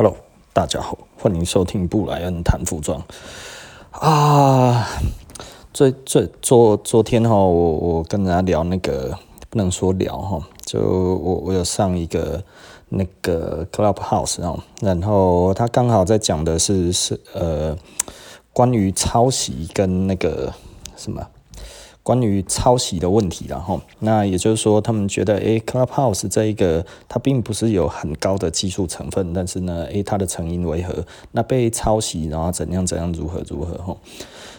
Hello，大家好，欢迎收听布莱恩谈服装啊。最最昨昨天哈，我我跟人家聊那个，不能说聊哈，就我我有上一个那个 Clubhouse 啊，然后他刚好在讲的是是呃关于抄袭跟那个什么。关于抄袭的问题，然后那也就是说，他们觉得，诶，Clubhouse 这一个它并不是有很高的技术成分，但是呢，诶，它的成因为何？那被抄袭，然后怎样怎样，如何如何？哈，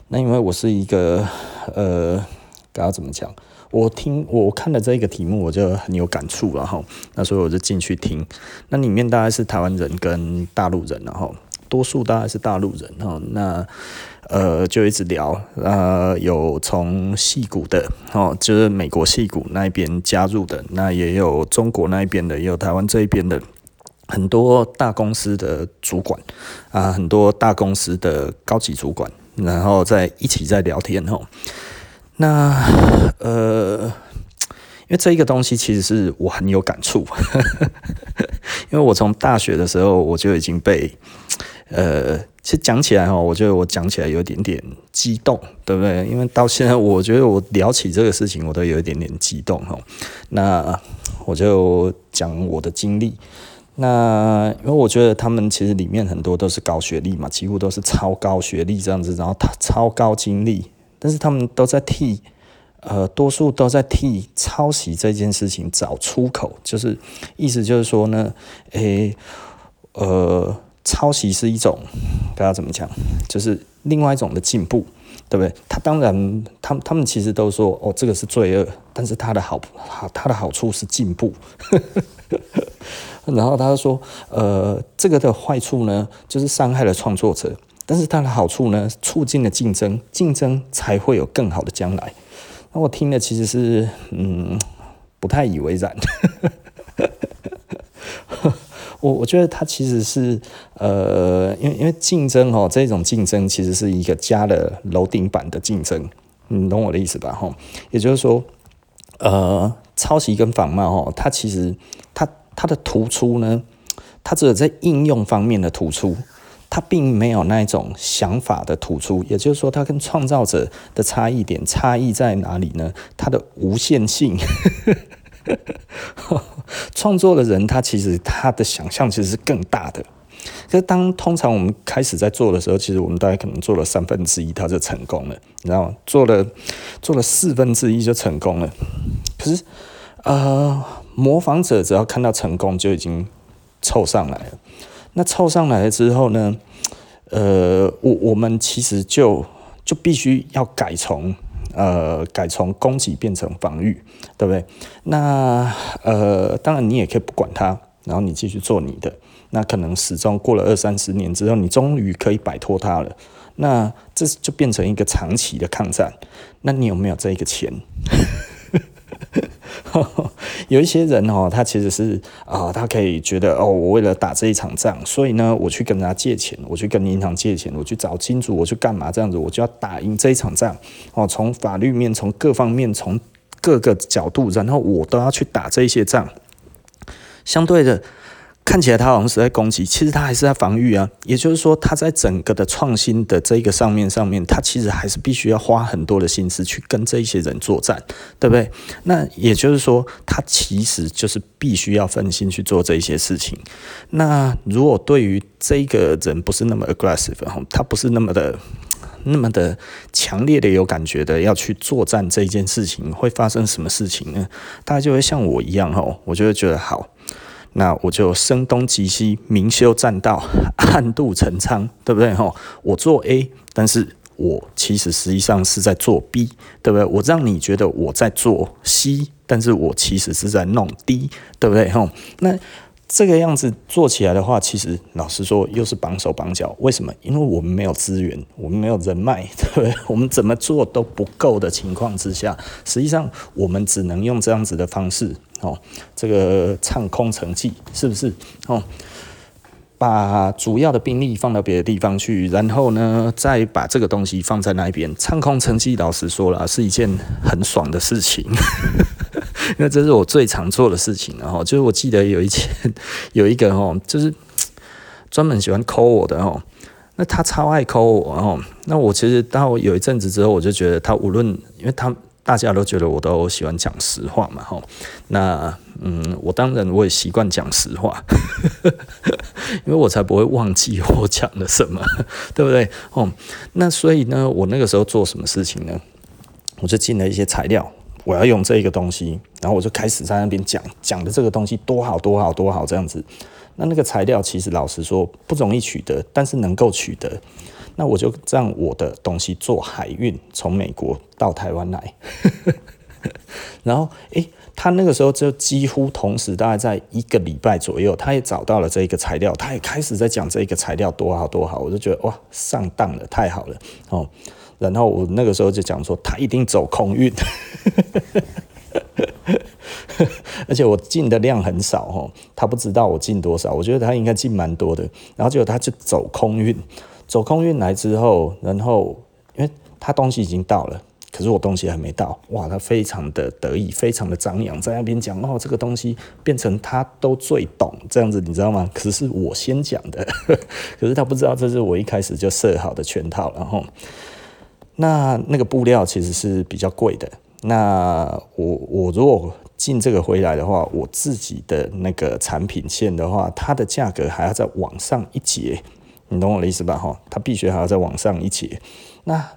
那因为我是一个，呃，该要怎么讲？我听我看了这一个题目，我就很有感触，然后那所以我就进去听，那里面大概是台湾人跟大陆人，然后多数大概是大陆人，哈，那。呃，就一直聊，呃，有从戏谷的哦，就是美国戏谷那边加入的，那也有中国那边的，也有台湾这一边的，很多大公司的主管啊，很多大公司的高级主管，然后在一起在聊天哦。那呃，因为这一个东西其实是我很有感触，因为我从大学的时候我就已经被呃。其实讲起来哈，我觉得我讲起来有一点点激动，对不对？因为到现在，我觉得我聊起这个事情，我都有一点点激动哈。那我就讲我的经历。那因为我觉得他们其实里面很多都是高学历嘛，几乎都是超高学历这样子，然后他超高经历，但是他们都在替呃，多数都在替抄袭这件事情找出口，就是意思就是说呢，诶，呃。抄袭是一种，大家怎么讲？就是另外一种的进步，对不对？他当然，他他们其实都说，哦，这个是罪恶，但是他的好，好，他的好处是进步。然后他说，呃，这个的坏处呢，就是伤害了创作者，但是他的好处呢，促进了竞争，竞争才会有更好的将来。那我听的其实是，嗯，不太以为然。我我觉得它其实是，呃，因为因为竞争哦，这种竞争其实是一个加了楼顶板的竞争，你懂我的意思吧？哈，也就是说，呃，抄袭跟仿冒哦，它其实它它的突出呢，它只有在应用方面的突出，它并没有那一种想法的突出。也就是说，它跟创造者的差异点差异在哪里呢？它的无限性。创作的人，他其实他的想象其实是更大的。可是当通常我们开始在做的时候，其实我们大概可能做了三分之一，他就成功了，你知道吗？做了做了四分之一就成功了。可是，呃，模仿者只要看到成功，就已经凑上来了。那凑上来了之后呢？呃，我我们其实就就必须要改从。呃，改从攻击变成防御，对不对？那呃，当然你也可以不管它，然后你继续做你的。那可能始终过了二三十年之后，你终于可以摆脱它了。那这就变成一个长期的抗战。那你有没有这个钱？有一些人哦，他其实是啊，他可以觉得哦，我为了打这一场仗，所以呢，我去跟人家借钱，我去跟银行借钱，我去找金主，我去干嘛？这样子，我就要打赢这一场仗哦。从法律面，从各方面，从各个角度，然后我都要去打这些仗。相对的。看起来他好像是在攻击，其实他还是在防御啊。也就是说，他在整个的创新的这个上面上面，他其实还是必须要花很多的心思去跟这一些人作战，对不对？那也就是说，他其实就是必须要分心去做这一些事情。那如果对于这个人不是那么 aggressive，他不是那么的那么的强烈的有感觉的要去作战这件事情，会发生什么事情呢？大家就会像我一样哈，我就会觉得好。那我就声东击西，明修栈道，暗度陈仓，对不对？吼，我做 A，但是我其实实际上是在做 B，对不对？我让你觉得我在做 C，但是我其实是在弄 D，对不对？吼，那。这个样子做起来的话，其实老实说又是绑手绑脚。为什么？因为我们没有资源，我们没有人脉，对不对？我们怎么做都不够的情况之下，实际上我们只能用这样子的方式，哦，这个唱空城计，是不是？哦。把主要的兵力放到别的地方去，然后呢，再把这个东西放在那边，唱空城计。老实说了，是一件很爽的事情，因为这是我最常做的事情。然后，就是我记得有一件，有一个哦，就是专门喜欢抠我的哦。那他超爱抠我哦。那我其实到有一阵子之后，我就觉得他无论，因为他大家都觉得我都喜欢讲实话嘛，吼。那嗯，我当然我也习惯讲实话，因为我才不会忘记我讲了什么，对不对？哦，那所以呢，我那个时候做什么事情呢？我就进了一些材料，我要用这一个东西，然后我就开始在那边讲讲的这个东西多好多好多好这样子。那那个材料其实老实说不容易取得，但是能够取得，那我就让我的东西做海运，从美国到台湾来。然后，诶，他那个时候就几乎同时，大概在一个礼拜左右，他也找到了这个材料，他也开始在讲这个材料多好多好，我就觉得哇，上当了，太好了哦。然后我那个时候就讲说，他一定走空运。而且我进的量很少哦，他不知道我进多少，我觉得他应该进蛮多的。然后结果他就走空运，走空运来之后，然后因为他东西已经到了，可是我东西还没到，哇，他非常的得意，非常的张扬，在那边讲哦，这个东西变成他都最懂这样子，你知道吗？可是我先讲的，可是他不知道这是我一开始就设好的圈套，然后那那个布料其实是比较贵的。那我我如果进这个回来的话，我自己的那个产品线的话，它的价格还要再往上一截，你懂我的意思吧？哈，它必须还要再往上一截，那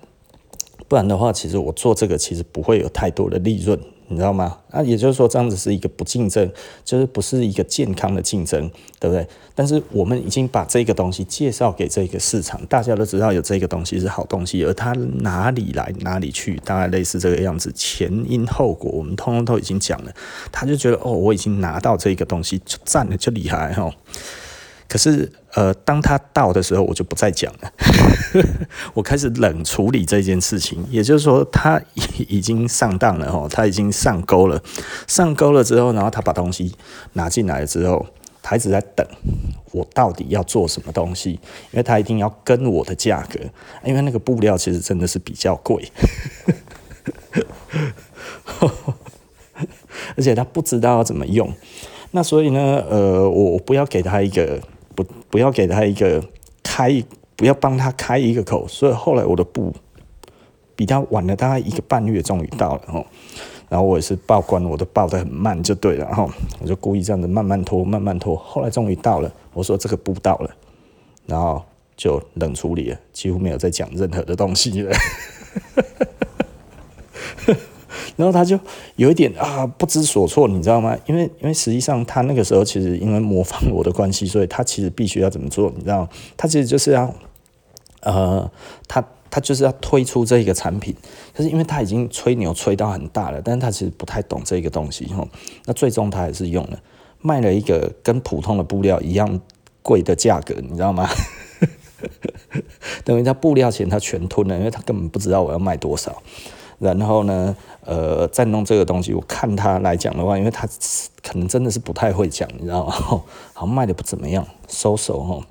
不然的话，其实我做这个其实不会有太多的利润。你知道吗？啊，也就是说，这样子是一个不竞争，就是不是一个健康的竞争，对不对？但是我们已经把这个东西介绍给这个市场，大家都知道有这个东西是好东西，而它哪里来哪里去，大概类似这个样子，前因后果我们通通都已经讲了，他就觉得哦，我已经拿到这个东西就赞了，就厉害哈。可是，呃，当他到的时候，我就不再讲了。我开始冷处理这件事情，也就是说，他已经上当了哦，他已经上钩了。上钩了之后，然后他把东西拿进来了之后，他一直在等我到底要做什么东西，因为他一定要跟我的价格，因为那个布料其实真的是比较贵，而且他不知道怎么用。那所以呢，呃，我不要给他一个。不，要给他一个开，不要帮他开一个口。所以后来我的布比他晚了大概一个半月，终于到了哦。然后我也是报关，我都报得很慢就对了。然后我就故意这样子慢慢拖，慢慢拖。后来终于到了，我说这个布到了，然后就冷处理了，几乎没有再讲任何的东西了。然后他就有一点啊不知所措，你知道吗？因为因为实际上他那个时候其实因为模仿我的关系，所以他其实必须要怎么做？你知道，他其实就是要呃，他他就是要推出这个产品，可是因为他已经吹牛吹到很大了，但是他其实不太懂这个东西哈。那最终他还是用了卖了一个跟普通的布料一样贵的价格，你知道吗？等于他布料钱他全吞了，因为他根本不知道我要卖多少。然后呢，呃，再弄这个东西，我看他来讲的话，因为他可能真的是不太会讲，你知道吗？好像卖的不怎么样，收手哈。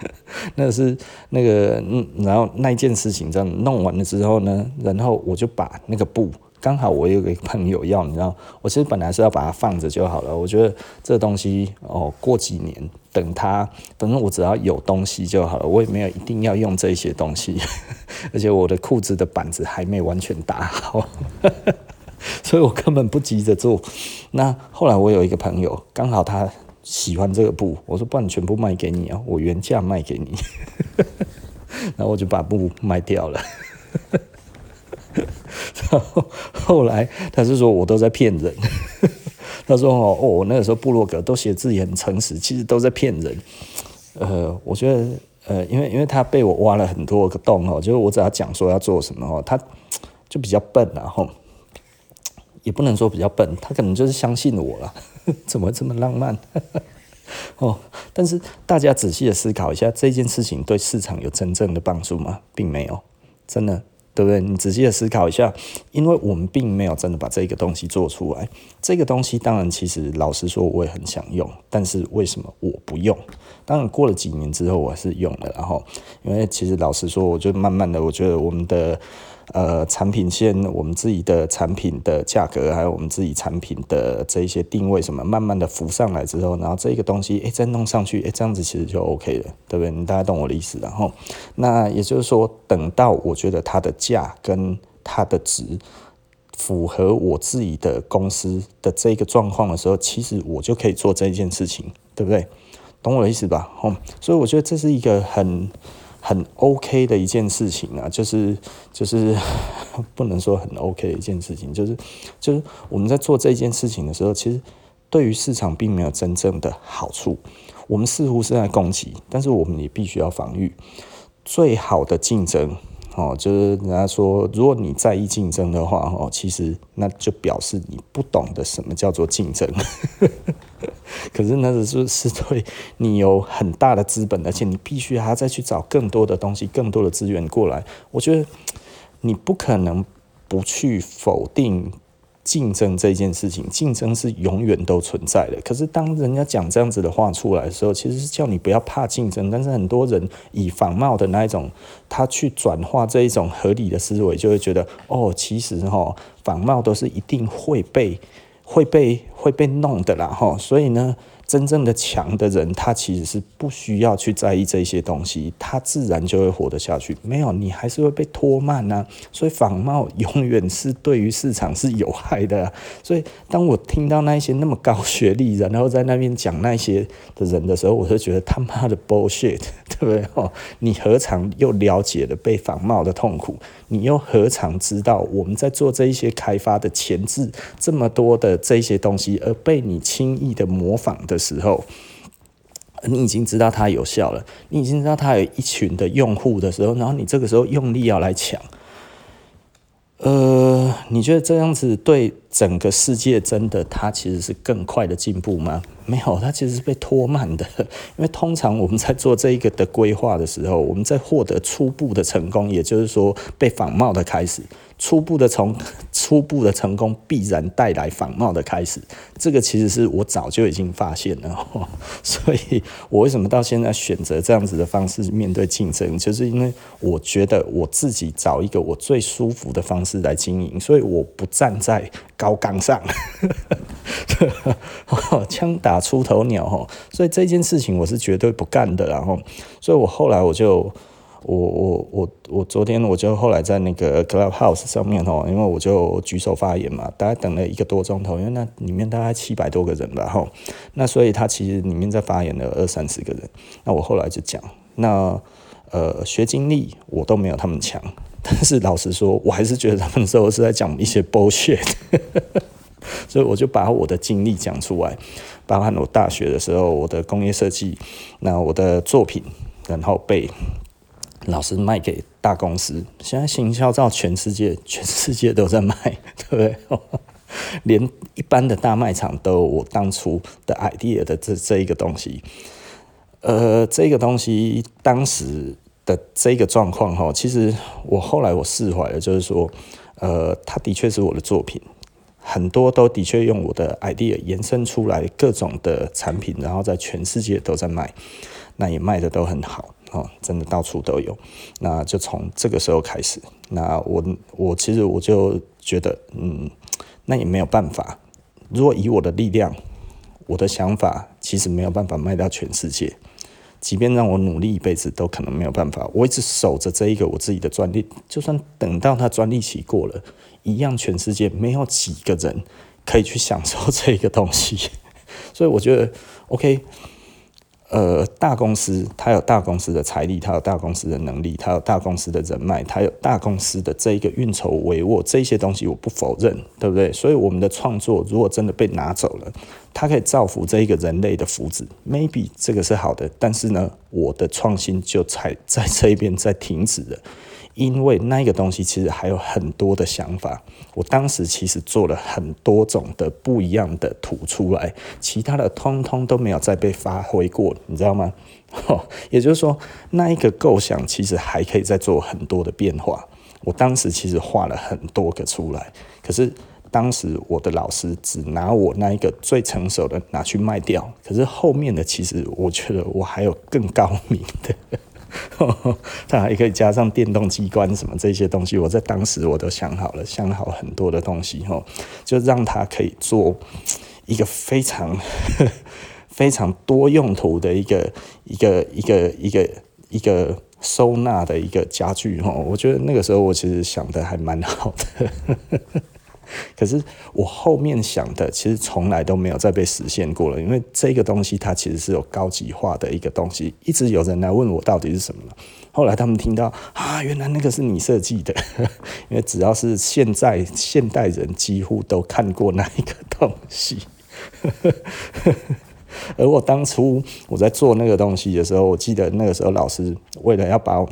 那是那个，嗯，然后那件事情这样弄完了之后呢，然后我就把那个布。刚好我有个朋友要，你知道，我其实本来是要把它放着就好了。我觉得这东西哦，过几年等它，反正我只要有东西就好了。我也没有一定要用这些东西，而且我的裤子的板子还没完全打好，所以我根本不急着做。那后来我有一个朋友，刚好他喜欢这个布，我说不然全部卖给你啊，我原价卖给你，然后我就把布卖掉了。然后后来他是说我都在骗人，他说哦哦，我那个时候布洛格都写自己很诚实，其实都在骗人。呃，我觉得呃，因为因为他被我挖了很多个洞哦，就是我只要讲说要做什么哦，他就比较笨然后也不能说比较笨，他可能就是相信我了，怎么这么浪漫？哦，但是大家仔细的思考一下，这件事情对市场有真正的帮助吗？并没有，真的。对不对？你仔细的思考一下，因为我们并没有真的把这个东西做出来。这个东西当然，其实老实说，我也很想用，但是为什么我不用？当然过了几年之后，我还是用了。然后，因为其实老实说，我就慢慢的，我觉得我们的呃产品线，我们自己的产品的价格，还有我们自己产品的这一些定位什么，慢慢的浮上来之后，然后这个东西哎再弄上去，哎这样子其实就 OK 了，对不对？你大家懂我的意思。然后，那也就是说，等到我觉得它的价跟它的值。符合我自己的公司的这个状况的时候，其实我就可以做这件事情，对不对？懂我的意思吧？哦，所以我觉得这是一个很很 OK 的一件事情啊，就是就是 不能说很 OK 的一件事情，就是就是我们在做这件事情的时候，其实对于市场并没有真正的好处。我们似乎是在攻击，但是我们也必须要防御。最好的竞争。哦，就是人家说，如果你在意竞争的话，哦，其实那就表示你不懂得什么叫做竞争。可是那只是是对你有很大的资本，而且你必须还要再去找更多的东西、更多的资源过来。我觉得你不可能不去否定。竞争这件事情，竞争是永远都存在的。可是当人家讲这样子的话出来的时候，其实是叫你不要怕竞争。但是很多人以仿冒的那一种，他去转化这一种合理的思维，就会觉得哦，其实哈，仿冒都是一定会被、会被、会被弄的啦哈。所以呢。真正的强的人，他其实是不需要去在意这些东西，他自然就会活得下去。没有，你还是会被拖慢呐。所以仿冒永远是对于市场是有害的。所以当我听到那些那么高学历，然后在那边讲那些的人的时候，我就觉得他妈的 bullshit，对不对？哦，你何尝又了解了被仿冒的痛苦？你又何尝知道我们在做这一些开发的前置这么多的这些东西，而被你轻易的模仿的？时候，你已经知道它有效了，你已经知道它有一群的用户的时候，然后你这个时候用力要来抢，呃，你觉得这样子对整个世界真的它其实是更快的进步吗？没有，它其实是被拖慢的。因为通常我们在做这一个的规划的时候，我们在获得初步的成功，也就是说被仿冒的开始。初步的从 初步的成功必然带来仿冒的开始，这个其实是我早就已经发现了，所以我为什么到现在选择这样子的方式面对竞争，就是因为我觉得我自己找一个我最舒服的方式来经营，所以我不站在高岗上，枪打出头鸟，所以这件事情我是绝对不干的，然后，所以我后来我就。我我我我昨天我就后来在那个 Clubhouse 上面哦，因为我就举手发言嘛，大概等了一个多钟头，因为那里面大概七百多个人吧吼，那所以他其实里面在发言的二三十个人，那我后来就讲，那呃学经历我都没有他们强，但是老实说，我还是觉得他们时候是在讲一些 bullshit，所以我就把我的经历讲出来，包含我大学的时候我的工业设计，那我的作品，然后被。老师卖给大公司，现在行销照全世界，全世界都在卖，对不对？连一般的大卖场都有我当初的 idea 的这这一个东西，呃，这个东西当时的这个状况哈，其实我后来我释怀了，就是说，呃，它的确是我的作品，很多都的确用我的 idea 延伸出来各种的产品，然后在全世界都在卖，那也卖的都很好。哦，真的到处都有，那就从这个时候开始。那我我其实我就觉得，嗯，那也没有办法。如果以我的力量，我的想法其实没有办法卖到全世界。即便让我努力一辈子，都可能没有办法。我一直守着这一个我自己的专利，就算等到它专利期过了，一样全世界没有几个人可以去享受 这个东西。所以我觉得，OK。呃，大公司它有大公司的财力，它有大公司的能力，它有大公司的人脉，它有大公司的这一个运筹帷幄，这些东西我不否认，对不对？所以我们的创作如果真的被拿走了，它可以造福这一个人类的福祉，maybe 这个是好的，但是呢，我的创新就才在这一边在停止了。因为那个东西其实还有很多的想法，我当时其实做了很多种的不一样的图出来，其他的通通都没有再被发挥过，你知道吗？也就是说，那一个构想其实还可以再做很多的变化。我当时其实画了很多个出来，可是当时我的老师只拿我那一个最成熟的拿去卖掉，可是后面的其实我觉得我还有更高明的，它还可以加上电动机关什么这些东西，我在当时我都想好了，想好很多的东西哈，就让它可以做一个非常 非常多用途的一个一个一个一个一个收纳的一个家具哈，我觉得那个时候我其实想的还蛮好的。可是我后面想的，其实从来都没有再被实现过了，因为这个东西它其实是有高级化的一个东西，一直有人来问我到底是什么。后来他们听到啊，原来那个是你设计的，因为只要是现在现代人几乎都看过那一个东西。而我当初我在做那个东西的时候，我记得那个时候老师为了要把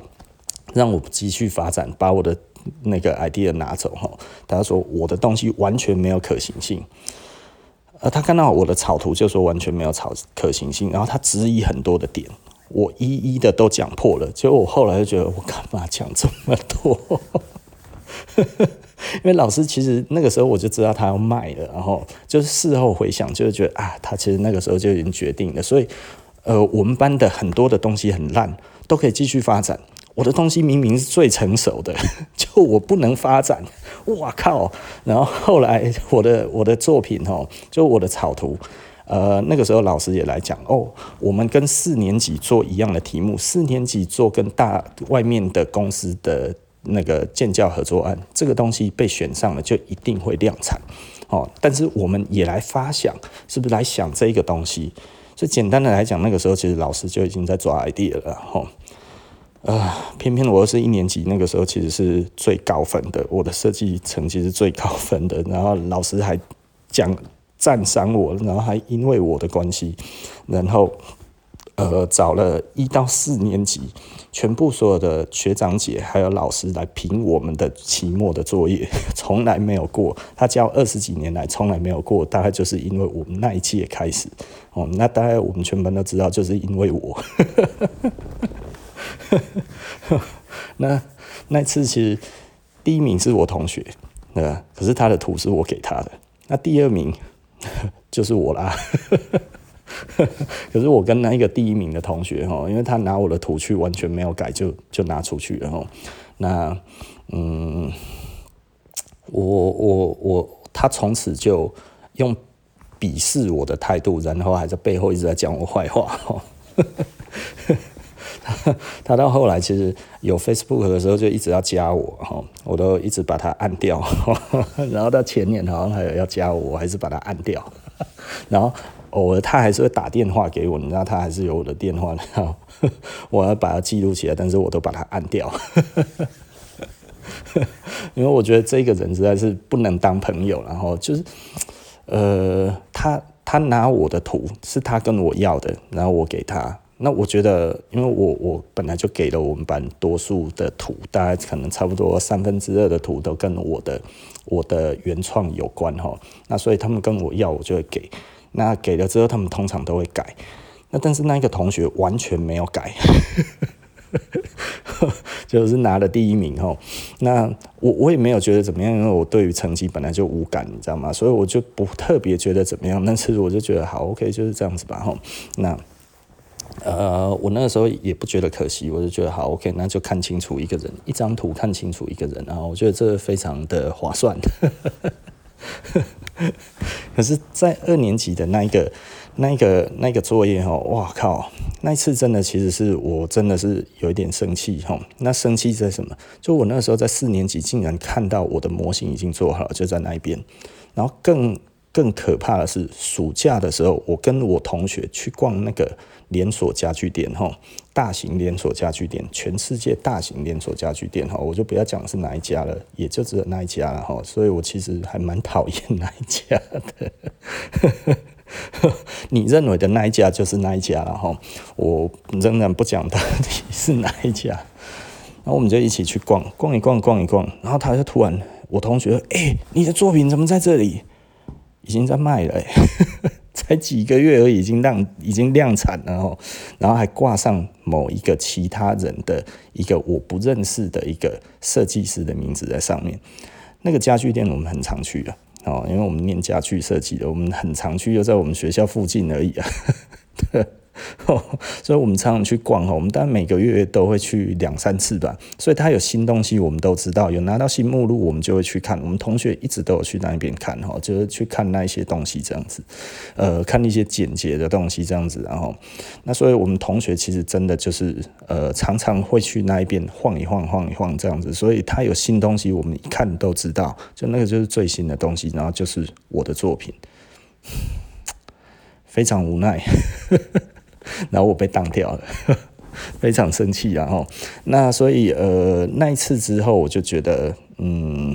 让我继续发展，把我的。那个 idea 拿走哈，他说我的东西完全没有可行性，呃，他看到我的草图就说完全没有草可行性，然后他质疑很多的点，我一一的都讲破了，结果我后来就觉得我干嘛讲这么多？因为老师其实那个时候我就知道他要卖了，然后就是事后回想，就是觉得啊，他其实那个时候就已经决定了，所以呃，我们班的很多的东西很烂，都可以继续发展。我的东西明明是最成熟的，就我不能发展，哇靠！然后后来我的我的作品哦，就我的草图，呃，那个时候老师也来讲哦，我们跟四年级做一样的题目，四年级做跟大外面的公司的那个建教合作案，这个东西被选上了就一定会量产哦。但是我们也来发想，是不是来想这个东西？所以简单的来讲，那个时候其实老师就已经在抓 idea 了吼。啊，偏偏我是一年级，那个时候其实是最高分的，我的设计成绩是最高分的，然后老师还讲赞赏我，然后还因为我的关系，然后呃找了一到四年级全部所有的学长姐还有老师来评我们的期末的作业，从来没有过，他教二十几年来从来没有过，大概就是因为我们那一届开始，哦，那大概我们全班都知道，就是因为我。那那次其实第一名是我同学，对吧？可是他的图是我给他的。那第二名 就是我啦。可是我跟那一个第一名的同学哈，因为他拿我的图去完全没有改就，就拿出去了哈。那嗯，我我我，他从此就用鄙视我的态度，然后还在背后一直在讲我坏话哈。他到后来其实有 Facebook 的时候就一直要加我哈，我都一直把他按掉，然后到前年好像还有要加我，我还是把他按掉，然后偶尔他还是会打电话给我，你知道他还是有我的电话，然后我要把它记录起来，但是我都把他按掉，因为我觉得这个人实在是不能当朋友，然后就是呃，他他拿我的图是他跟我要的，然后我给他。那我觉得，因为我我本来就给了我们班多数的图，大概可能差不多三分之二的图都跟我的我的原创有关哈。那所以他们跟我要，我就会给。那给了之后，他们通常都会改。那但是那一个同学完全没有改，就是拿了第一名哈。那我我也没有觉得怎么样，因为我对于成绩本来就无感，你知道吗？所以我就不特别觉得怎么样。但是我就觉得好，OK，就是这样子吧哈。那。呃，我那个时候也不觉得可惜，我就觉得好，OK，那就看清楚一个人，一张图看清楚一个人，啊我觉得这非常的划算。可是，在二年级的那一个、那一个、那个作业哈，哇靠，那一次真的其实是我真的是有一点生气哈。那生气在什么？就我那个时候在四年级，竟然看到我的模型已经做好了，就在那一边，然后更。更可怕的是，暑假的时候，我跟我同学去逛那个连锁家具店，哈，大型连锁家具店，全世界大型连锁家具店，哈，我就不要讲是哪一家了，也就只有那一家了，哈，所以我其实还蛮讨厌那一家的。你认为的那一家就是那一家了，哈，我仍然不讲到底是哪一家。然后我们就一起去逛，逛一逛，逛一逛，然后他就突然，我同学，哎、你的作品怎么在这里？已经在卖了，欸，才几个月而已，已经量已经量产了哦，然后还挂上某一个其他人的一个我不认识的一个设计师的名字在上面。那个家具店我们很常去的哦，因为我们念家具设计的，我们很常去，又在我们学校附近而已啊。所以我们常常去逛哦，我们当然每个月都会去两三次吧。所以他有新东西，我们都知道，有拿到新目录，我们就会去看。我们同学一直都有去那一边看哈，就是去看那一些东西这样子，呃，看一些简洁的东西这样子。然后，那所以我们同学其实真的就是呃，常常会去那一边晃一晃、晃一晃这样子。所以他有新东西，我们一看都知道，就那个就是最新的东西，然后就是我的作品，非常无奈。然后我被当掉了，非常生气然后，那所以呃，那一次之后，我就觉得，嗯，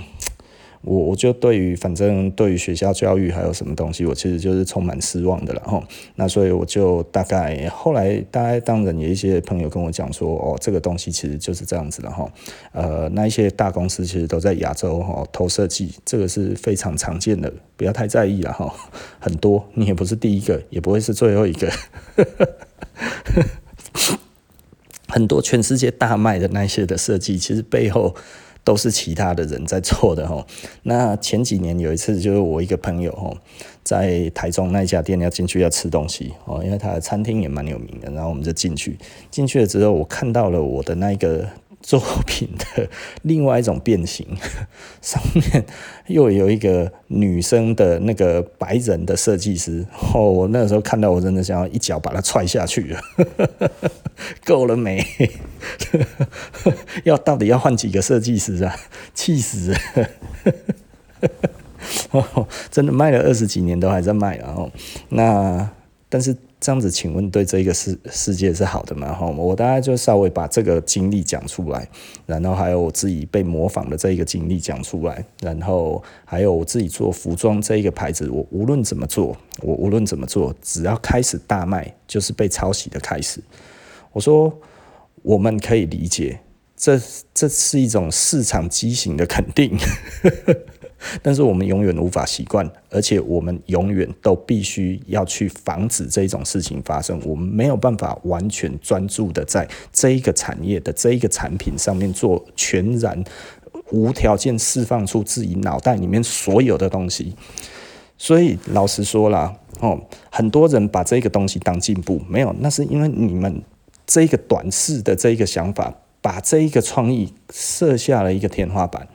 我我就对于反正对于学校教育还有什么东西，我其实就是充满失望的了哈。那所以我就大概后来大概当然有一些朋友跟我讲说，哦，这个东西其实就是这样子了哈。呃，那一些大公司其实都在亚洲哈投设计，这个是非常常见的，不要太在意了哈。很多你也不是第一个，也不会是最后一个。很多全世界大卖的那些的设计，其实背后都是其他的人在做的哈。那前几年有一次，就是我一个朋友哈，在台中那家店要进去要吃东西哦，因为他的餐厅也蛮有名的，然后我们就进去。进去了之后，我看到了我的那个。作品的另外一种变形，上面又有一个女生的那个白人的设计师哦，我那时候看到，我真的想要一脚把他踹下去了，够了没？要到底要换几个设计师啊？气死了！真的卖了二十几年都还在卖，然后那但是。这样子，请问对这个世世界是好的吗？哈，我大概就稍微把这个经历讲出来，然后还有我自己被模仿的这一个经历讲出来，然后还有我自己做服装这一个牌子，我无论怎么做，我无论怎么做，只要开始大卖，就是被抄袭的开始。我说，我们可以理解，这这是一种市场畸形的肯定。但是我们永远无法习惯，而且我们永远都必须要去防止这种事情发生。我们没有办法完全专注的在这一个产业的这一个产品上面做全然无条件释放出自己脑袋里面所有的东西。所以老实说啦，哦，很多人把这个东西当进步，没有，那是因为你们这个短视的这一个想法，把这一个创意设下了一个天花板。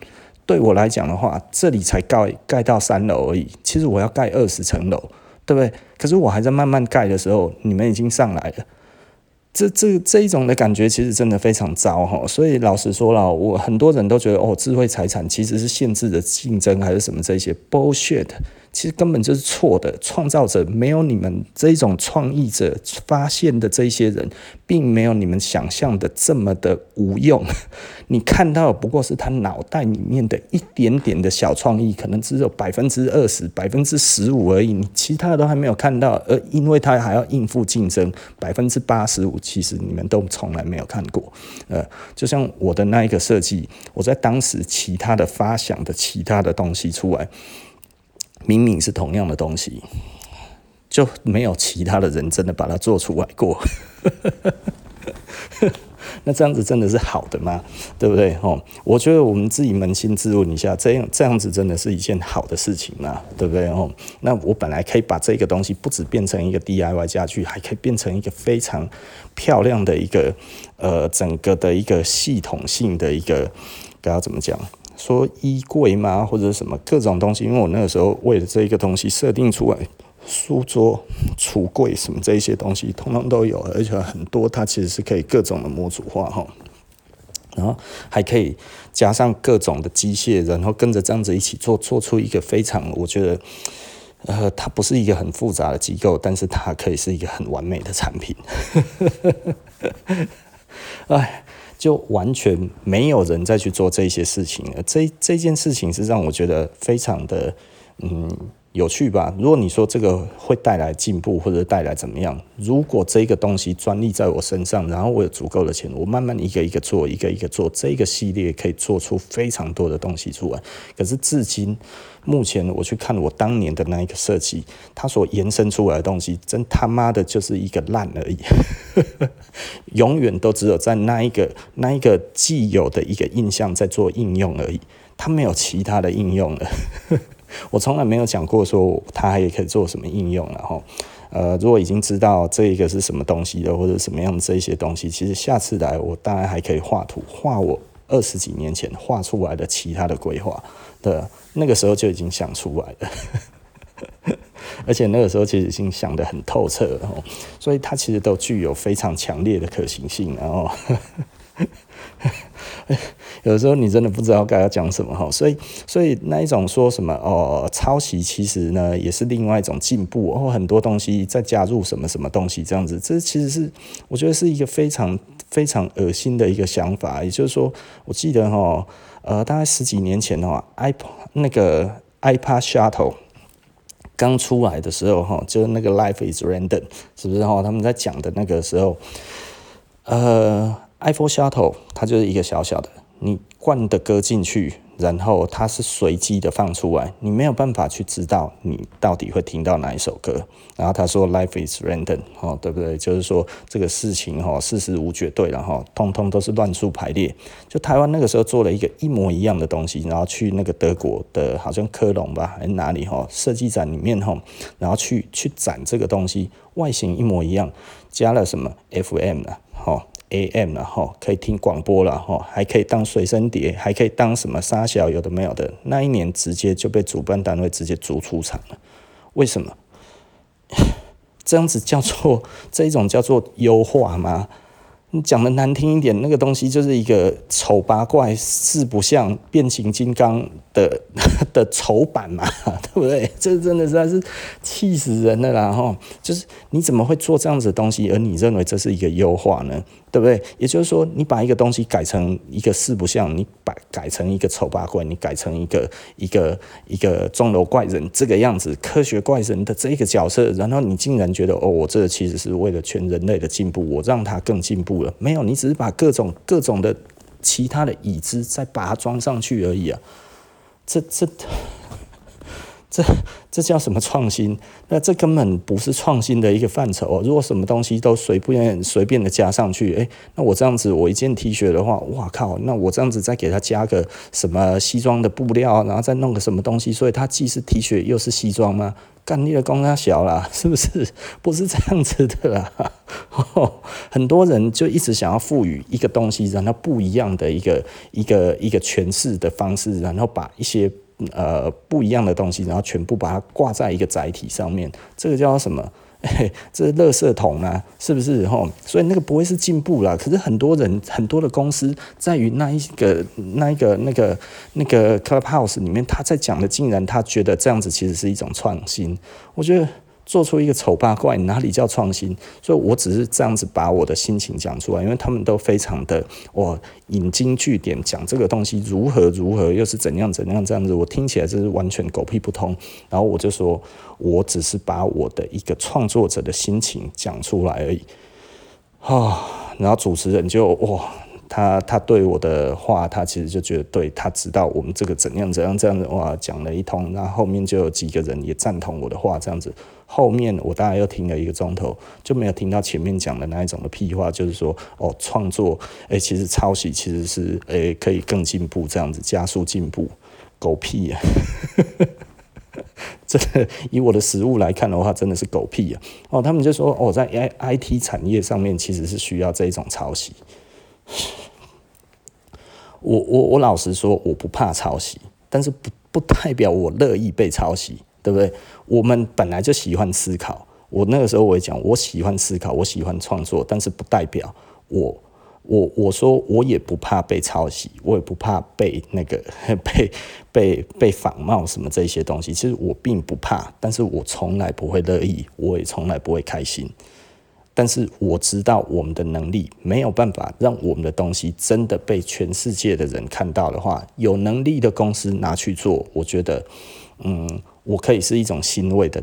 对我来讲的话，这里才盖盖到三楼而已。其实我要盖二十层楼，对不对？可是我还在慢慢盖的时候，你们已经上来了。这这这一种的感觉，其实真的非常糟哈。所以老实说了，我很多人都觉得哦，智慧财产其实是限制的竞争，还是什么这些 bullshit。其实根本就是错的，创造者没有你们这种创意者发现的这些人，并没有你们想象的这么的无用。你看到不过是他脑袋里面的一点点的小创意，可能只有百分之二十、百分之十五而已，你其他的都还没有看到。而因为他还要应付竞争，百分之八十五其实你们都从来没有看过。呃，就像我的那一个设计，我在当时其他的发想的其他的东西出来。明明是同样的东西，就没有其他的人真的把它做出来过。那这样子真的是好的吗？对不对？哦，我觉得我们自己扪心自问一下，这样这样子真的是一件好的事情吗？对不对？哦，那我本来可以把这个东西不止变成一个 DIY 家具，还可以变成一个非常漂亮的一个呃整个的一个系统性的一个该要怎么讲？说衣柜吗，或者什么各种东西？因为我那个时候为了这一个东西设定出来，书桌、橱柜什么这一些东西，通通都有，而且很多它其实是可以各种的模组化哈，然后还可以加上各种的机械，然后跟着这样子一起做，做出一个非常我觉得，呃，它不是一个很复杂的机构，但是它可以是一个很完美的产品。哎。就完全没有人再去做这些事情了。这这件事情是让我觉得非常的嗯有趣吧。如果你说这个会带来进步或者带来怎么样，如果这个东西专利在我身上，然后我有足够的钱，我慢慢一个一个做，一个一个做，这个系列可以做出非常多的东西出来。可是至今。目前我去看我当年的那一个设计，它所延伸出来的东西，真他妈的就是一个烂而已，永远都只有在那一个那一个既有的一个印象在做应用而已，它没有其他的应用了。我从来没有讲过说它还可以做什么应用，然后。呃，如果已经知道这一个是什么东西的，或者什么样这一些东西，其实下次来我当然还可以画图，画我二十几年前画出来的其他的规划的，那个时候就已经想出来了，而且那个时候其实已经想得很透彻了，所以它其实都具有非常强烈的可行性，然后。有的时候你真的不知道该要讲什么哈，所以所以那一种说什么哦，抄袭其实呢也是另外一种进步哦，很多东西再加入什么什么东西这样子，这其实是我觉得是一个非常非常恶心的一个想法。也就是说，我记得哈呃大概十几年前的话，iPod 那个 iPad Shuttle 刚出来的时候哈，就是那个 Life is Random 是不是哈？他们在讲的那个时候，呃。iPhone Shuttle 它就是一个小小的，你灌的歌进去，然后它是随机的放出来，你没有办法去知道你到底会听到哪一首歌。然后他说 Life is random，哦，对不对？就是说这个事情哈，事实无绝对，然后通通都是乱数排列。就台湾那个时候做了一个一模一样的东西，然后去那个德国的好像科隆吧，还是哪里哈，设计展里面哈，然后去去展这个东西，外形一模一样，加了什么 FM 呢？哈。AM 了哈，可以听广播了哈，还可以当随身碟，还可以当什么沙小，有的没有的。那一年直接就被主办单位直接逐出场了，为什么？这样子叫做 这一种叫做优化吗？你讲的难听一点，那个东西就是一个丑八怪、四不像变形金刚的 的丑版嘛，对不对？这真的实在是气死人了啦！哈，就是你怎么会做这样子的东西，而你认为这是一个优化呢？对不对？也就是说，你把一个东西改成一个四不像，你把改成一个丑八怪，你改成一个一个一个钟楼怪人这个样子，科学怪人的这个角色，然后你竟然觉得哦，我这其实是为了全人类的进步，我让他更进步了。没有，你只是把各种各种的其他的椅子再把它装上去而已啊！这这。这 这叫什么创新？那这根本不是创新的一个范畴。如果什么东西都随便随便的加上去，诶，那我这样子，我一件 T 恤的话，哇靠！那我这样子再给他加个什么西装的布料，然后再弄个什么东西，所以它既是 T 恤又是西装吗？干你的工他小了，是不是？不是这样子的啦。很多人就一直想要赋予一个东西，然后不一样的一个一个一个诠释的方式，然后把一些。呃，不一样的东西，然后全部把它挂在一个载体上面，这个叫什么？这是垃圾桶啊，是不是？吼，所以那个不会是进步了。可是很多人，很多的公司，在于那一个、那一个、那个、那个 Clubhouse 里面，他在讲的，竟然他觉得这样子其实是一种创新。我觉得。做出一个丑八怪，哪里叫创新？所以我只是这样子把我的心情讲出来，因为他们都非常的我引经据典讲这个东西如何如何，又是怎样怎样这样子，我听起来就是完全狗屁不通。然后我就说，我只是把我的一个创作者的心情讲出来而已。啊，然后主持人就哇。他他对我的话，他其实就觉得对，他知道我们这个怎样怎样这样的话讲了一通，那后，面就有几个人也赞同我的话，这样子，后面我大概又听了一个钟头，就没有听到前面讲的那一种的屁话，就是说哦，创作，哎，其实抄袭其实是哎可以更进步，这样子加速进步，狗屁、啊！这个以我的实务来看的话，真的是狗屁、啊！哦，他们就说哦，在 I IT 产业上面其实是需要这一种抄袭。我我我老实说，我不怕抄袭，但是不不代表我乐意被抄袭，对不对？我们本来就喜欢思考，我那个时候我也讲，我喜欢思考，我喜欢创作，但是不代表我我我说我也不怕被抄袭，我也不怕被那个被被被仿冒什么这些东西，其实我并不怕，但是我从来不会乐意，我也从来不会开心。但是我知道我们的能力没有办法让我们的东西真的被全世界的人看到的话，有能力的公司拿去做，我觉得，嗯，我可以是一种欣慰的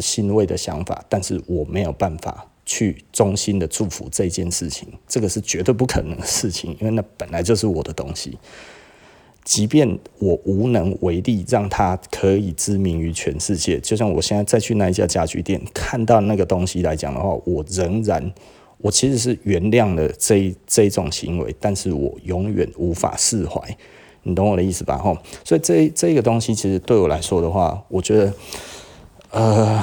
欣慰的想法，但是我没有办法去衷心的祝福这件事情，这个是绝对不可能的事情，因为那本来就是我的东西。即便我无能为力，让它可以知名于全世界，就像我现在再去那一家家具店看到那个东西来讲的话，我仍然，我其实是原谅了这这种行为，但是我永远无法释怀，你懂我的意思吧？吼，所以这这个东西其实对我来说的话，我觉得，呃，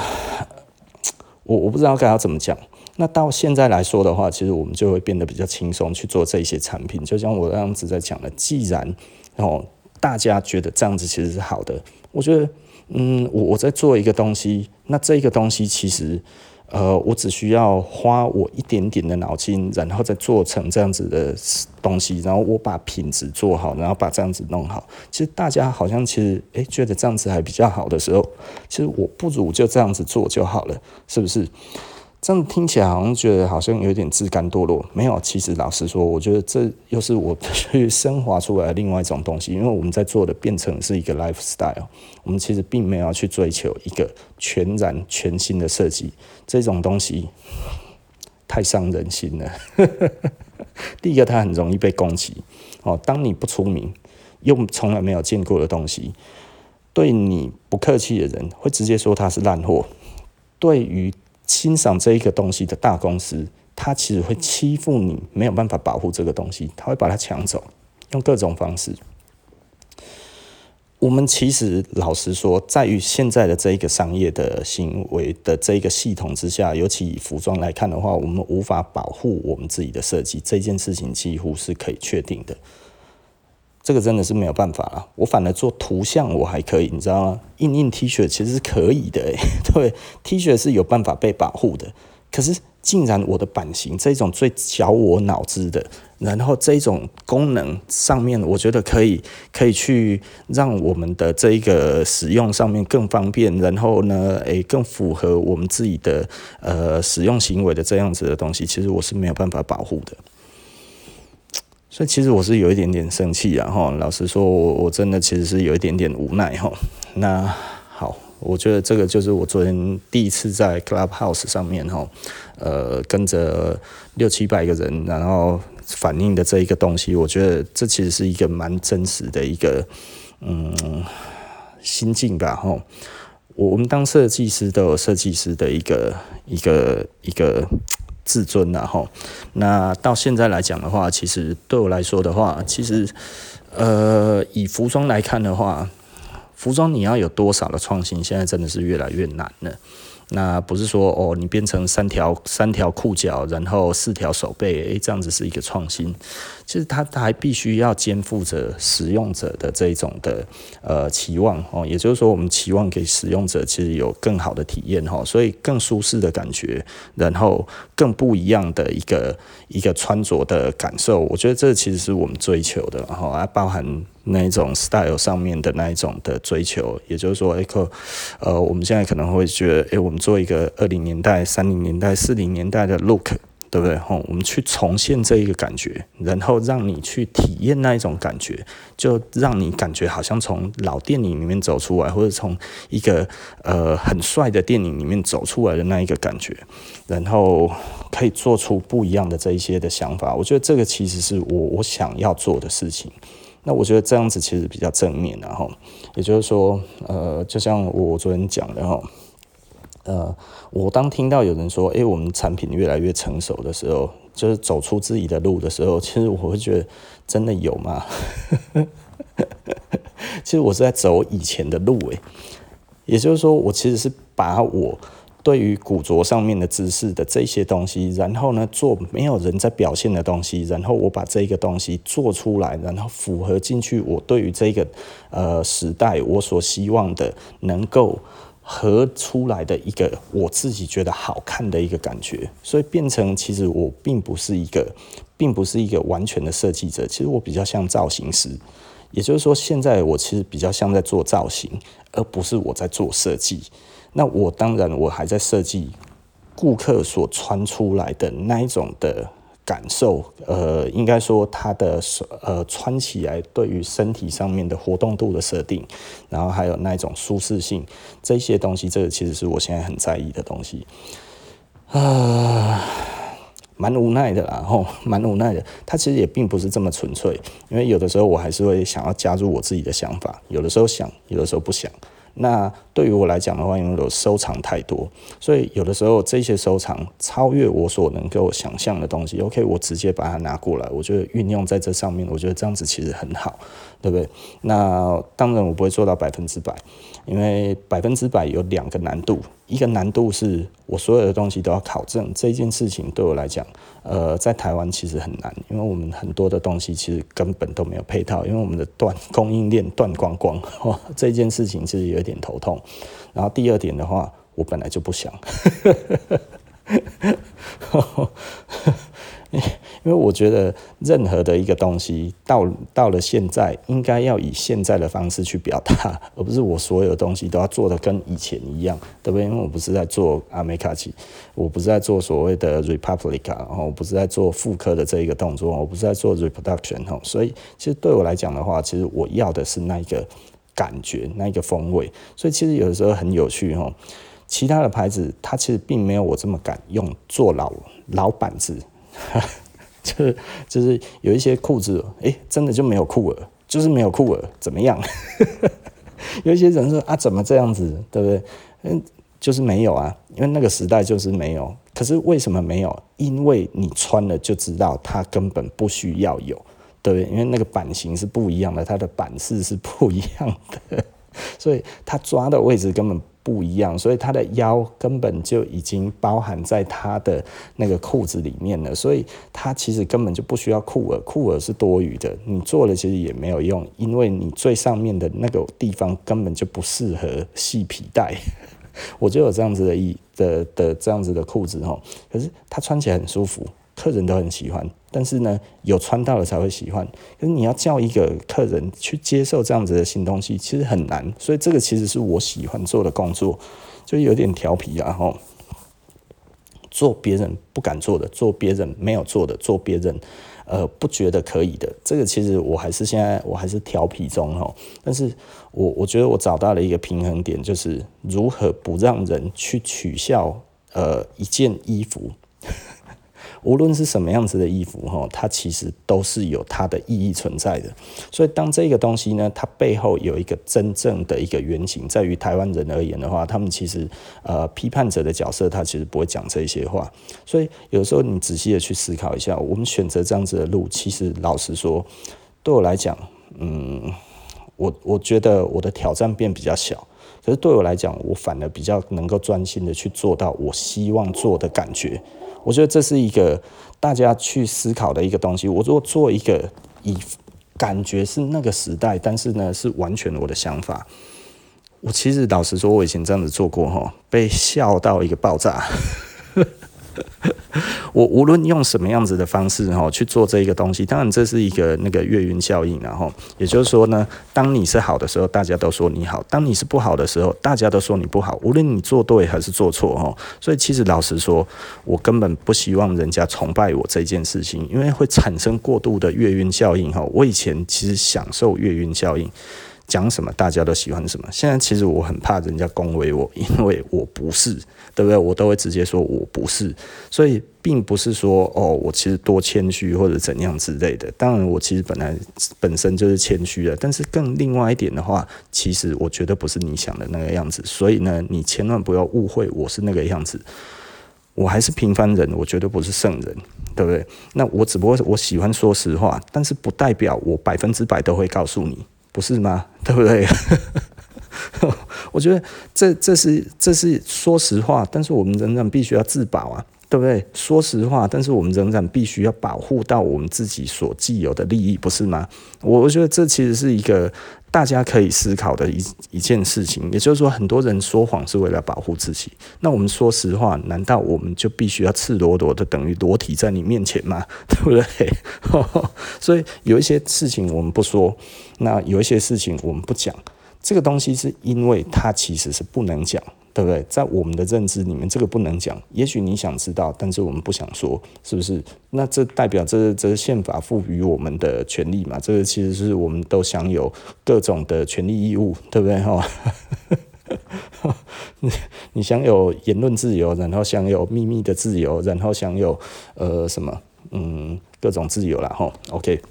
我我不知道该要怎么讲。那到现在来说的话，其实我们就会变得比较轻松去做这些产品。就像我这样子在讲的，既然哦大家觉得这样子其实是好的，我觉得嗯，我我在做一个东西，那这个东西其实。呃，我只需要花我一点点的脑筋，然后再做成这样子的东西，然后我把品质做好，然后把这样子弄好。其实大家好像其实诶觉得这样子还比较好的时候，其实我不如就这样子做就好了，是不是？这样听起来好像觉得好像有点自甘堕落，没有。其实老实说，我觉得这又是我 去升华出来的另外一种东西。因为我们在做的变成是一个 lifestyle，我们其实并没有去追求一个全然全新的设计。这种东西太伤人心了。第一个，它很容易被攻击。哦，当你不出名，又从来没有见过的东西，对你不客气的人会直接说它是烂货。对于欣赏这一个东西的大公司，他其实会欺负你，没有办法保护这个东西，他会把它抢走，用各种方式。我们其实老实说，在于现在的这一个商业的行为的这一个系统之下，尤其以服装来看的话，我们无法保护我们自己的设计，这件事情几乎是可以确定的。这个真的是没有办法了，我反而做图像我还可以，你知道吗？印印 T 恤其实是可以的，对，T 恤是有办法被保护的。可是竟然我的版型这种最绞我脑汁的，然后这种功能上面，我觉得可以可以去让我们的这一个使用上面更方便，然后呢，诶，更符合我们自己的呃使用行为的这样子的东西，其实我是没有办法保护的。所以其实我是有一点点生气啊，哈！老实说，我我真的其实是有一点点无奈哈。那好，我觉得这个就是我昨天第一次在 Clubhouse 上面哈，呃，跟着六七百个人，然后反映的这一个东西，我觉得这其实是一个蛮真实的一个嗯心境吧，哈。我们当设计师都有设计师的一个一个。一个自尊呐，吼，那到现在来讲的话，其实对我来说的话，其实，呃，以服装来看的话，服装你要有多少的创新，现在真的是越来越难了。那不是说哦，你变成三条三条裤脚，然后四条手背，诶，这样子是一个创新。其实它它还必须要肩负着使用者的这种的呃期望哦，也就是说，我们期望给使用者其实有更好的体验哈，所以更舒适的感觉，然后更不一样的一个一个穿着的感受。我觉得这其实是我们追求的，哈还包含。那一种 style 上面的那一种的追求，也就是说，诶，可，呃，我们现在可能会觉得，诶，我们做一个二零年代、三零年代、四零年代的 look，对不对？吼，我们去重现这一个感觉，然后让你去体验那一种感觉，就让你感觉好像从老电影里面走出来，或者从一个呃很帅的电影里面走出来的那一个感觉，然后可以做出不一样的这一些的想法。我觉得这个其实是我我想要做的事情。那我觉得这样子其实比较正面，然后也就是说，呃，就像我昨天讲的哈，呃，我当听到有人说，诶，我们产品越来越成熟的时候，就是走出自己的路的时候，其实我会觉得，真的有吗？其实我是在走以前的路，诶，也就是说，我其实是把我。对于古着上面的知识的这些东西，然后呢，做没有人在表现的东西，然后我把这个东西做出来，然后符合进去我对于这个呃时代我所希望的能够合出来的一个我自己觉得好看的一个感觉，所以变成其实我并不是一个，并不是一个完全的设计者，其实我比较像造型师，也就是说，现在我其实比较像在做造型，而不是我在做设计。那我当然，我还在设计顾客所穿出来的那一种的感受，呃，应该说它的呃穿起来对于身体上面的活动度的设定，然后还有那一种舒适性这些东西，这个其实是我现在很在意的东西啊，蛮无奈的啦，吼，蛮无奈的。它其实也并不是这么纯粹，因为有的时候我还是会想要加入我自己的想法，有的时候想，有的时候不想。那对于我来讲的话，因为我收藏太多，所以有的时候这些收藏超越我所能够想象的东西。OK，我直接把它拿过来，我觉得运用在这上面，我觉得这样子其实很好，对不对？那当然我不会做到百分之百，因为百分之百有两个难度，一个难度是我所有的东西都要考证，这件事情对我来讲，呃，在台湾其实很难，因为我们很多的东西其实根本都没有配套，因为我们的断供应链断光光，这件事情其实有点头痛。然后第二点的话，我本来就不想。因为我觉得任何的一个东西到到了现在，应该要以现在的方式去表达，而不是我所有的东西都要做的跟以前一样，对不对？因为我不是在做阿美卡奇，我不是在做所谓的 Republica，然后我不是在做复刻的这一个动作，我不是在做 reproduction，所以其实对我来讲的话，其实我要的是那个感觉，那一个风味。所以其实有的时候很有趣哈，其他的牌子它其实并没有我这么敢用做老老板子。就是就是有一些裤子，哎、真的就没有裤耳，就是没有裤耳，怎么样？有一些人说啊，怎么这样子，对不对？嗯，就是没有啊，因为那个时代就是没有。可是为什么没有？因为你穿了就知道，它根本不需要有，对？因为那个版型是不一样的，它的版式是不一样的，所以它抓的位置根本。不一样，所以他的腰根本就已经包含在他的那个裤子里面了，所以他其实根本就不需要裤耳，裤耳是多余的，你做了其实也没有用，因为你最上面的那个地方根本就不适合系皮带。我就有这样子的一的的这样子的裤子哈，可是它穿起来很舒服。客人都很喜欢，但是呢，有穿到了才会喜欢。可是你要叫一个客人去接受这样子的新东西，其实很难。所以这个其实是我喜欢做的工作，就有点调皮啊，吼，做别人不敢做的，做别人没有做的，做别人呃不觉得可以的，这个其实我还是现在我还是调皮中吼。但是我我觉得我找到了一个平衡点，就是如何不让人去取笑呃一件衣服。无论是什么样子的衣服，哈，它其实都是有它的意义存在的。所以，当这个东西呢，它背后有一个真正的一个原型，在于台湾人而言的话，他们其实呃批判者的角色，他其实不会讲这些话。所以，有时候你仔细的去思考一下，我们选择这样子的路，其实老实说，对我来讲，嗯，我我觉得我的挑战变比较小。可是对我来讲，我反而比较能够专心的去做到我希望做的感觉。我觉得这是一个大家去思考的一个东西。我如果做一个以感觉是那个时代，但是呢是完全我的想法。我其实老实说，我以前这样子做过哈，被笑到一个爆炸。我无论用什么样子的方式哈去做这一个东西，当然这是一个那个月晕效应，然后也就是说呢，当你是好的时候，大家都说你好；当你是不好的时候，大家都说你不好。无论你做对还是做错哈，所以其实老实说，我根本不希望人家崇拜我这件事情，因为会产生过度的月晕效应哈。我以前其实享受月晕效应。讲什么大家都喜欢什么。现在其实我很怕人家恭维我，因为我不是，对不对？我都会直接说我不是。所以并不是说哦，我其实多谦虚或者怎样之类的。当然，我其实本来本身就是谦虚的。但是更另外一点的话，其实我觉得不是你想的那个样子。所以呢，你千万不要误会我是那个样子。我还是平凡人，我绝对不是圣人，对不对？那我只不过我喜欢说实话，但是不代表我百分之百都会告诉你。不是吗？对不对？我觉得这这是这是说实话，但是我们仍然必须要自保啊，对不对？说实话，但是我们仍然必须要保护到我们自己所既有的利益，不是吗？我我觉得这其实是一个大家可以思考的一一件事情。也就是说，很多人说谎是为了保护自己。那我们说实话，难道我们就必须要赤裸裸的等于裸体在你面前吗？对不对？所以有一些事情我们不说。那有一些事情我们不讲，这个东西是因为它其实是不能讲，对不对？在我们的认知里面，这个不能讲。也许你想知道，但是我们不想说，是不是？那这代表这这是宪法赋予我们的权利嘛？这个其实是我们都享有各种的权利义务，对不对？哈，你你享有言论自由，然后享有秘密的自由，然后享有呃什么嗯各种自由啦。哈。OK，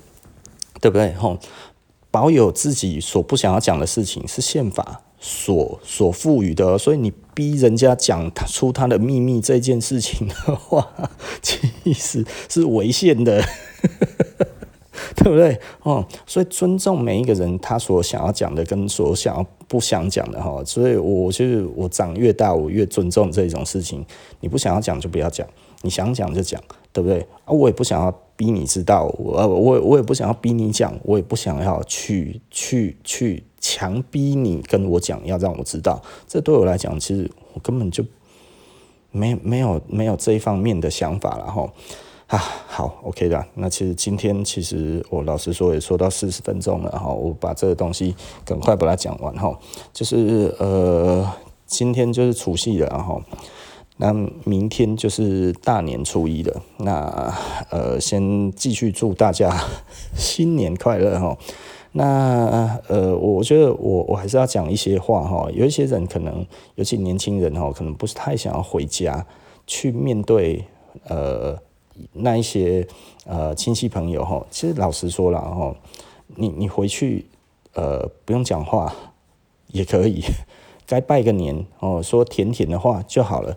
对不对？哈。保有自己所不想要讲的事情是宪法所所赋予的，所以你逼人家讲出他的秘密这件事情的话，其实是违宪的，对不对？哦，所以尊重每一个人他所想要讲的跟所想要不想讲的哈，所以我就是我长越大，我越尊重这种事情。你不想要讲就不要讲，你想讲就讲，对不对？啊，我也不想要逼你知道，我我我也不想要逼你讲，我也不想要去去去。强逼你跟我讲，要让我知道，这对我来讲，其实我根本就没没有没有这一方面的想法了哈。啊，好，OK 的。那其实今天其实我老实说也说到四十分钟了哈，我把这个东西赶快把它讲完哈。就是呃，今天就是除夕了哈，那明天就是大年初一了。那呃，先继续祝大家新年快乐哈。那呃，我觉得我我还是要讲一些话哈。有一些人可能，尤其年轻人哈，可能不是太想要回家去面对呃那一些呃亲戚朋友哈。其实老实说了哈，你你回去呃不用讲话也可以，该拜个年哦，说甜甜的话就好了。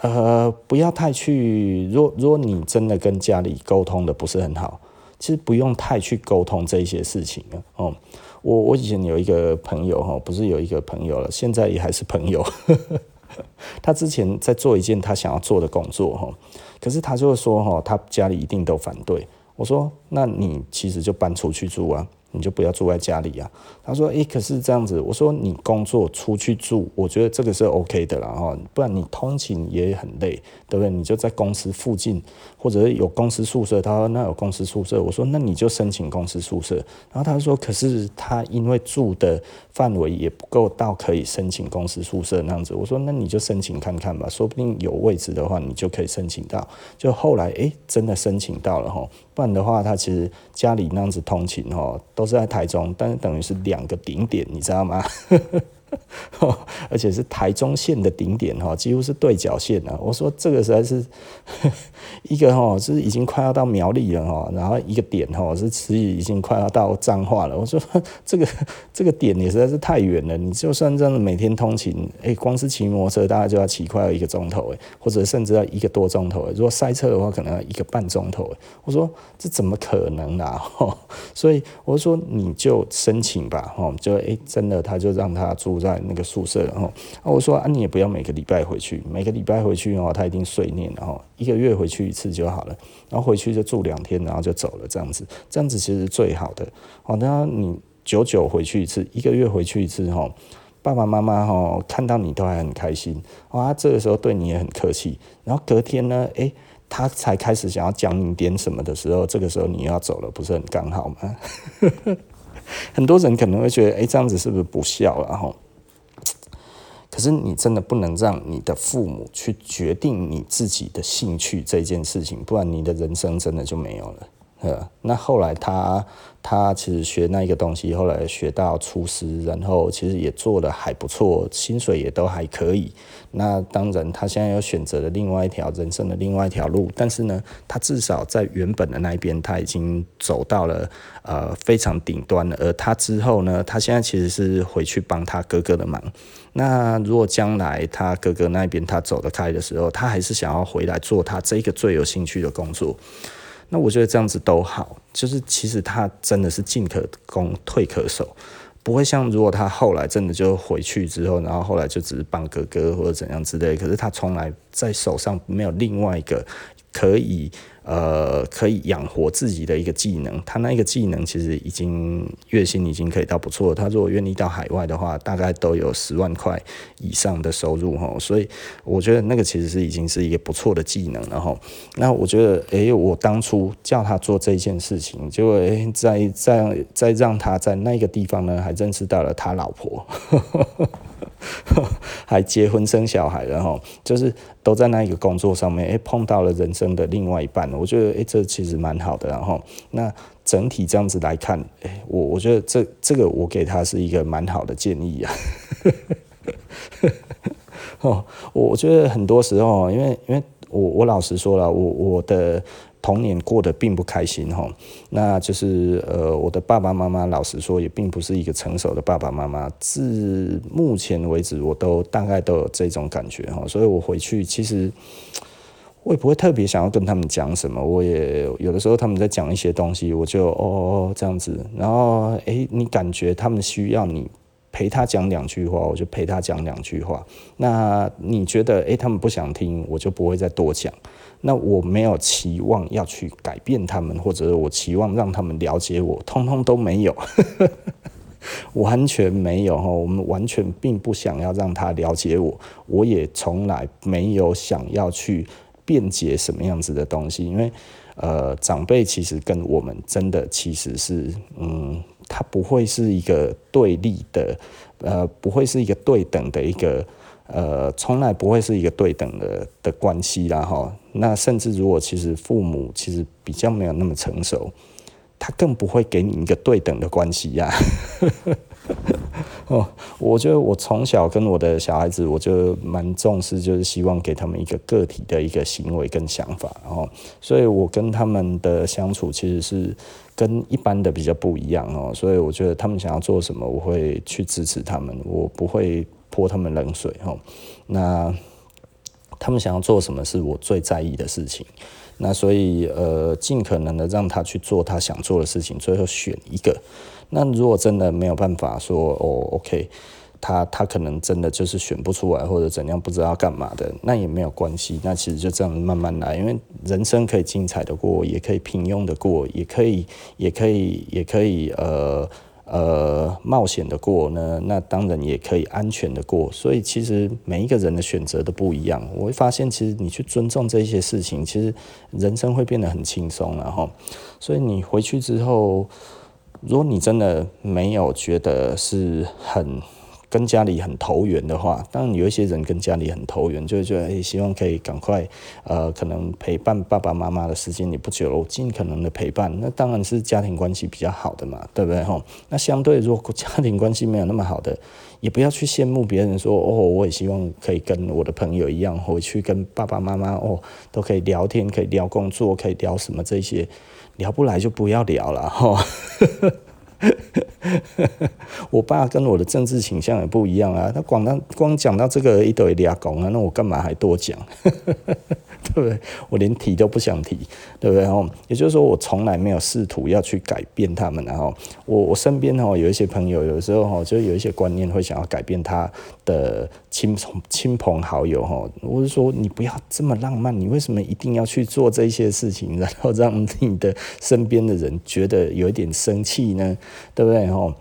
呃，不要太去，若若你真的跟家里沟通的不是很好。其实不用太去沟通这些事情啊，哦，我我以前有一个朋友哈，不是有一个朋友了，现在也还是朋友。他之前在做一件他想要做的工作哈，可是他就会说哈，他家里一定都反对。我说，那你其实就搬出去住啊。你就不要住在家里、啊。他说：“诶、可是这样子。”我说：“你工作出去住，我觉得这个是 OK 的啦，哈。不然你通勤也很累，对不对？你就在公司附近，或者有公司宿舍。他说：“那有公司宿舍。”我说：“那你就申请公司宿舍。”然后他说：“可是他因为住的范围也不够到可以申请公司宿舍那样子。”我说：“那你就申请看看吧，说不定有位置的话，你就可以申请到。”就后来诶、真的申请到了哈。不然的话，他其实家里那样子通勤哦，都是在台中，但是等于是两个顶点，你知道吗？而且是台中线的顶点哈，几乎是对角线了。我说这个实在是 一个哈，是已经快要到苗栗了哈，然后一个点哈是其实已经快要到彰化了。我说 这个这个点也实在是太远了，你就算这样每天通勤，哎，光是骑摩托车大概就要骑快要一个钟头哎，或者甚至要一个多钟头。如果塞车的话，可能要一个半钟头。我说这怎么可能啊？所以我说你就申请吧哈，就哎真的他就让他住在那个宿舍。然后啊，我说啊，你也不要每个礼拜回去，每个礼拜回去哦，他一定碎念，然后一个月回去一次就好了，然后回去就住两天，然后就走了，这样子，这样子其实是最好的。好，那你久久回去一次，一个月回去一次，哈，爸爸妈妈哈看到你都还很开心，哇，这个时候对你也很客气，然后隔天呢，诶，他才开始想要讲你点什么的时候，这个时候你要走了，不是很刚好吗？很多人可能会觉得，诶，这样子是不是不孝了？哈。可是你真的不能让你的父母去决定你自己的兴趣这件事情，不然你的人生真的就没有了。呃，那后来他他其实学那一个东西，后来学到厨师，然后其实也做得还不错，薪水也都还可以。那当然，他现在又选择了另外一条人生的另外一条路，但是呢，他至少在原本的那一边，他已经走到了呃非常顶端了。而他之后呢，他现在其实是回去帮他哥哥的忙。那如果将来他哥哥那边他走得开的时候，他还是想要回来做他这个最有兴趣的工作。那我觉得这样子都好，就是其实他真的是进可攻退可守，不会像如果他后来真的就回去之后，然后后来就只是帮哥哥或者怎样之类，可是他从来在手上没有另外一个可以。呃，可以养活自己的一个技能，他那一个技能其实已经月薪已经可以到不错。他如果愿意到海外的话，大概都有十万块以上的收入哈。所以我觉得那个其实是已经是一个不错的技能了哈。那我觉得，哎，我当初叫他做这件事情，就会再再再让他在那个地方呢，还认识到了他老婆。还结婚生小孩了哈，就是都在那一个工作上面，哎，碰到了人生的另外一半，我觉得哎，这其实蛮好的，然后那整体这样子来看，哎，我我觉得这这个我给他是一个蛮好的建议啊。哦，我觉得很多时候，因为因为我我老实说了，我我的童年过得并不开心哈，那就是呃，我的爸爸妈妈老实说也并不是一个成熟的爸爸妈妈，至目前为止我都大概都有这种感觉哈，所以我回去其实我也不会特别想要跟他们讲什么，我也有的时候他们在讲一些东西，我就哦哦这样子，然后诶，你感觉他们需要你陪他讲两句话，我就陪他讲两句话，那你觉得诶，他们不想听，我就不会再多讲。那我没有期望要去改变他们，或者我期望让他们了解我，通通都没有，完全没有哈。我们完全并不想要让他了解我，我也从来没有想要去辩解什么样子的东西，因为呃，长辈其实跟我们真的其实是，嗯，他不会是一个对立的，呃，不会是一个对等的一个。呃，从来不会是一个对等的的关系啦，哈。那甚至如果其实父母其实比较没有那么成熟，他更不会给你一个对等的关系呀。哦，我觉得我从小跟我的小孩子，我就蛮重视，就是希望给他们一个个体的一个行为跟想法，然后，所以我跟他们的相处其实是跟一般的比较不一样哦。所以我觉得他们想要做什么，我会去支持他们，我不会。泼他们冷水哈，那他们想要做什么是我最在意的事情，那所以呃，尽可能的让他去做他想做的事情，最后选一个。那如果真的没有办法说哦，OK，他他可能真的就是选不出来或者怎样，不知道干嘛的，那也没有关系，那其实就这样慢慢来，因为人生可以精彩的过，也可以平庸的过，也可以也可以也可以呃。呃，冒险的过呢，那当然也可以安全的过。所以其实每一个人的选择都不一样。我会发现，其实你去尊重这些事情，其实人生会变得很轻松了哈。所以你回去之后，如果你真的没有觉得是很。跟家里很投缘的话，当然有一些人跟家里很投缘，就会觉得诶、希望可以赶快呃，可能陪伴爸爸妈妈的时间也不久了，尽可能的陪伴，那当然是家庭关系比较好的嘛，对不对吼？那相对如果家庭关系没有那么好的，也不要去羡慕别人说哦，我也希望可以跟我的朋友一样，回去跟爸爸妈妈哦都可以聊天，可以聊工作，可以聊什么这些，聊不来就不要聊了吼。我爸跟我的政治倾向也不一样啊，他光他光讲到这个一堆俩狗啊，那我干嘛还多讲？对不对？我连提都不想提，对不对？哦，也就是说，我从来没有试图要去改变他们。然后，我我身边哦有一些朋友，有时候哈就有一些观念会想要改变他的亲朋亲朋好友哈。我是说，你不要这么浪漫，你为什么一定要去做这些事情，然后让你的身边的人觉得有一点生气呢？对不对？哦。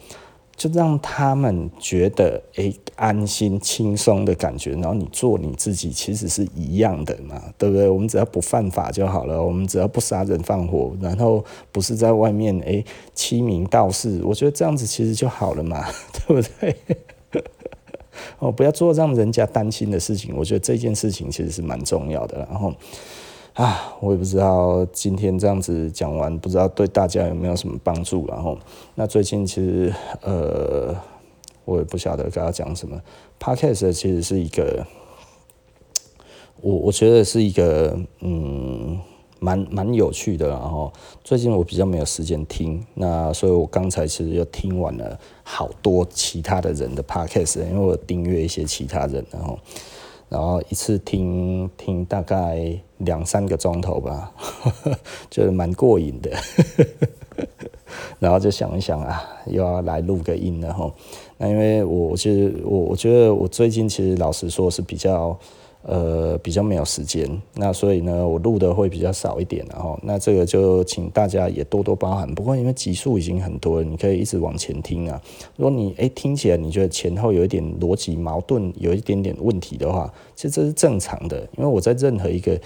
就让他们觉得诶、安心轻松的感觉，然后你做你自己，其实是一样的嘛，对不对？我们只要不犯法就好了，我们只要不杀人放火，然后不是在外面诶、欺名盗世，我觉得这样子其实就好了嘛，对不对？哦，不要做让人家担心的事情，我觉得这件事情其实是蛮重要的，然后。啊，我也不知道今天这样子讲完，不知道对大家有没有什么帮助。然后，那最近其实呃，我也不晓得跟他讲什么。Podcast 其实是一个，我我觉得是一个嗯，蛮蛮有趣的。然后最近我比较没有时间听，那所以我刚才其实又听完了好多其他的人的 Podcast，因为我订阅一些其他人，然后。然后一次听听大概两三个钟头吧，就是蛮过瘾的。然后就想一想啊，又要来录个音了哈。那因为我其实我我觉得我最近其实老实说是比较。呃，比较没有时间，那所以呢，我录的会比较少一点，然后那这个就请大家也多多包涵。不过因为集数已经很多了，你可以一直往前听啊。如果你诶听起来你觉得前后有一点逻辑矛盾，有一点点问题的话，其实这是正常的，因为我在任何一个。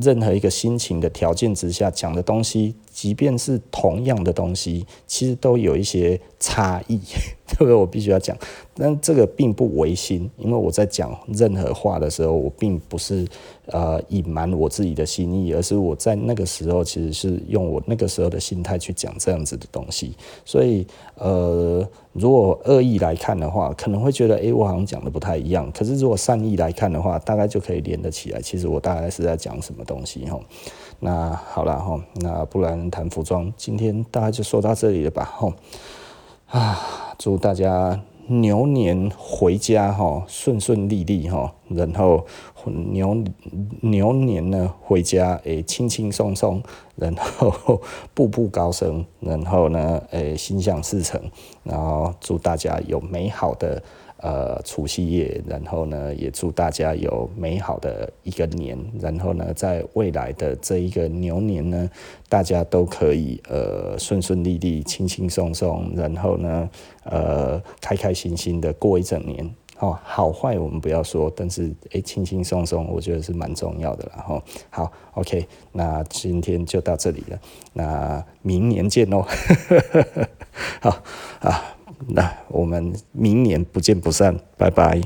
任何一个心情的条件之下讲的东西，即便是同样的东西，其实都有一些差异，对不对？我必须要讲，但这个并不违心，因为我在讲任何话的时候，我并不是呃隐瞒我自己的心意，而是我在那个时候其实是用我那个时候的心态去讲这样子的东西。所以呃，如果恶意来看的话，可能会觉得诶，我好像讲的不太一样。可是如果善意来看的话，大概就可以连得起来。其实我大概是在讲什么东西哈。那好了哈，那不然谈服装，今天大概就说到这里了吧哈。啊，祝大家。牛年回家哈，顺顺利利哈，然后牛牛年呢回家诶，轻轻松松，然后 步步高升，然后呢诶，心想事成，然后祝大家有美好的。呃，除夕夜，然后呢，也祝大家有美好的一个年，然后呢，在未来的这一个牛年呢，大家都可以呃顺顺利利、轻轻松松，然后呢，呃，开开心心的过一整年。哦，好坏我们不要说，但是诶，轻轻松松，我觉得是蛮重要的啦。哈，好，OK，那今天就到这里了，那明年见喽。好啊。那我们明年不见不散，拜拜。